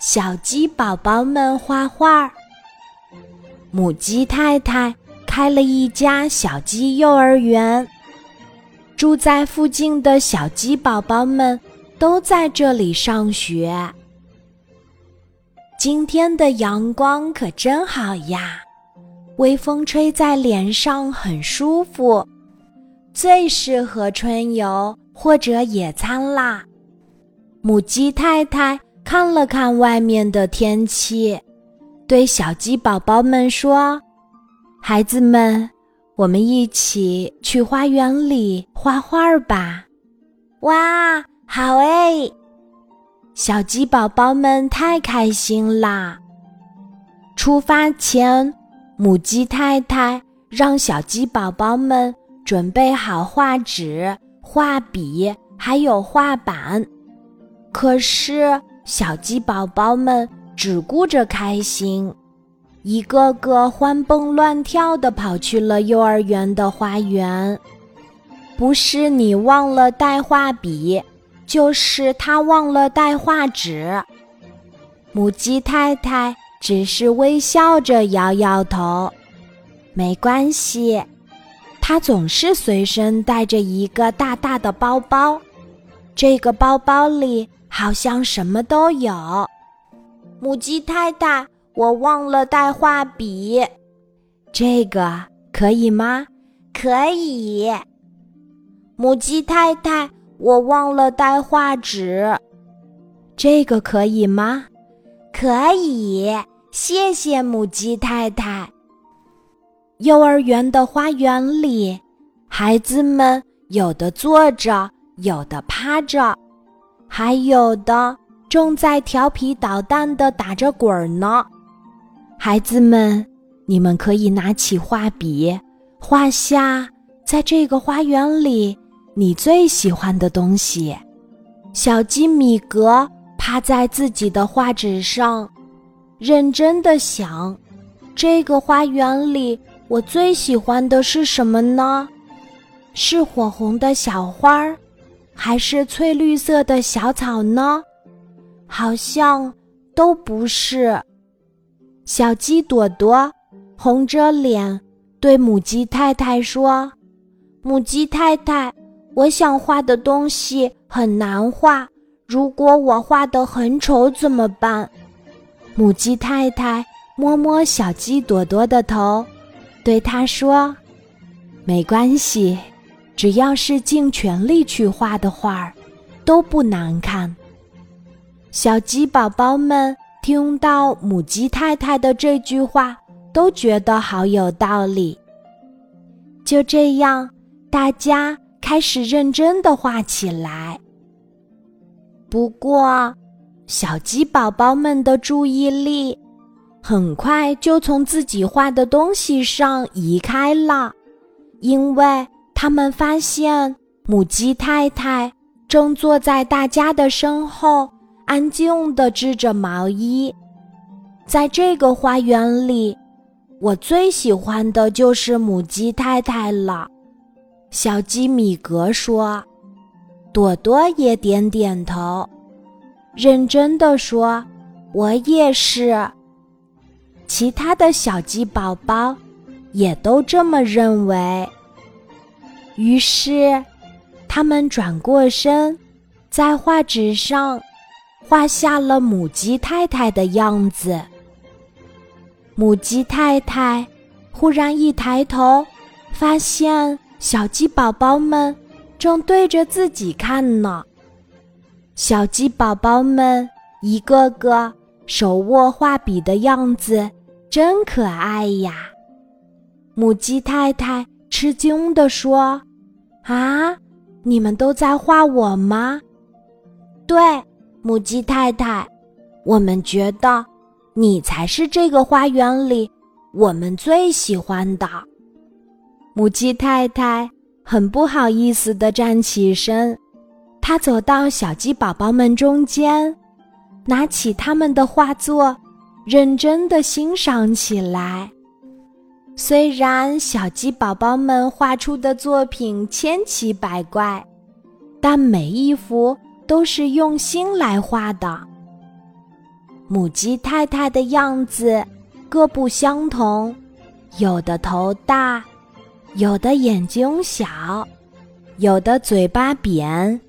小鸡宝宝们画画。母鸡太太开了一家小鸡幼儿园，住在附近的小鸡宝宝们都在这里上学。今天的阳光可真好呀，微风吹在脸上很舒服，最适合春游或者野餐啦。母鸡太太。看了看外面的天气，对小鸡宝宝们说：“孩子们，我们一起去花园里画画吧！”哇，好哎！小鸡宝宝们太开心啦。出发前，母鸡太太让小鸡宝宝们准备好画纸、画笔，还有画板。可是。小鸡宝宝们只顾着开心，一个个欢蹦乱跳的跑去了幼儿园的花园。不是你忘了带画笔，就是他忘了带画纸。母鸡太太只是微笑着摇摇头，没关系，他总是随身带着一个大大的包包，这个包包里。好像什么都有。母鸡太太，我忘了带画笔，这个可以吗？可以。母鸡太太，我忘了带画纸，这个可以吗？可以。谢谢母鸡太太。幼儿园的花园里，孩子们有的坐着，有的趴着。还有的正在调皮捣蛋的打着滚儿呢，孩子们，你们可以拿起画笔，画下在这个花园里你最喜欢的东西。小鸡米格趴在自己的画纸上，认真的想：这个花园里我最喜欢的是什么呢？是火红的小花儿。还是翠绿色的小草呢？好像都不是。小鸡朵朵红着脸对母鸡太太说：“母鸡太太，我想画的东西很难画，如果我画的很丑怎么办？”母鸡太太摸摸小鸡朵朵的头，对它说：“没关系。”只要是尽全力去画的画，都不难看。小鸡宝宝们听到母鸡太太的这句话，都觉得好有道理。就这样，大家开始认真的画起来。不过，小鸡宝宝们的注意力很快就从自己画的东西上移开了，因为。他们发现母鸡太太正坐在大家的身后，安静地织着毛衣。在这个花园里，我最喜欢的就是母鸡太太了。小鸡米格说：“朵朵也点点头，认真地说：‘我也是。’其他的小鸡宝宝也都这么认为。”于是，他们转过身，在画纸上画下了母鸡太太的样子。母鸡太太忽然一抬头，发现小鸡宝宝们正对着自己看呢。小鸡宝宝们一个个手握画笔的样子真可爱呀！母鸡太太吃惊地说。啊！你们都在画我吗？对，母鸡太太，我们觉得你才是这个花园里我们最喜欢的。母鸡太太很不好意思的站起身，她走到小鸡宝宝们中间，拿起他们的画作，认真的欣赏起来。虽然小鸡宝宝们画出的作品千奇百怪，但每一幅都是用心来画的。母鸡太太的样子各不相同，有的头大，有的眼睛小，有的嘴巴扁，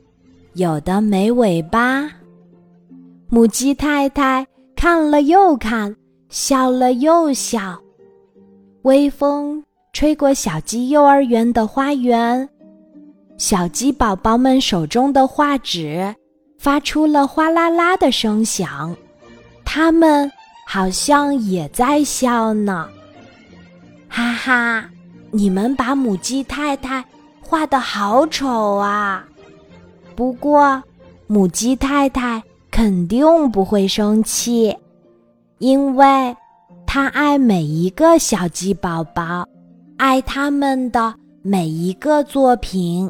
有的没尾巴。母鸡太太看了又看，笑了又笑。微风吹过小鸡幼儿园的花园，小鸡宝宝们手中的画纸发出了哗啦啦的声响，它们好像也在笑呢。哈哈，你们把母鸡太太画的好丑啊！不过，母鸡太太。肯定不会生气，因为他爱每一个小鸡宝宝，爱他们的每一个作品。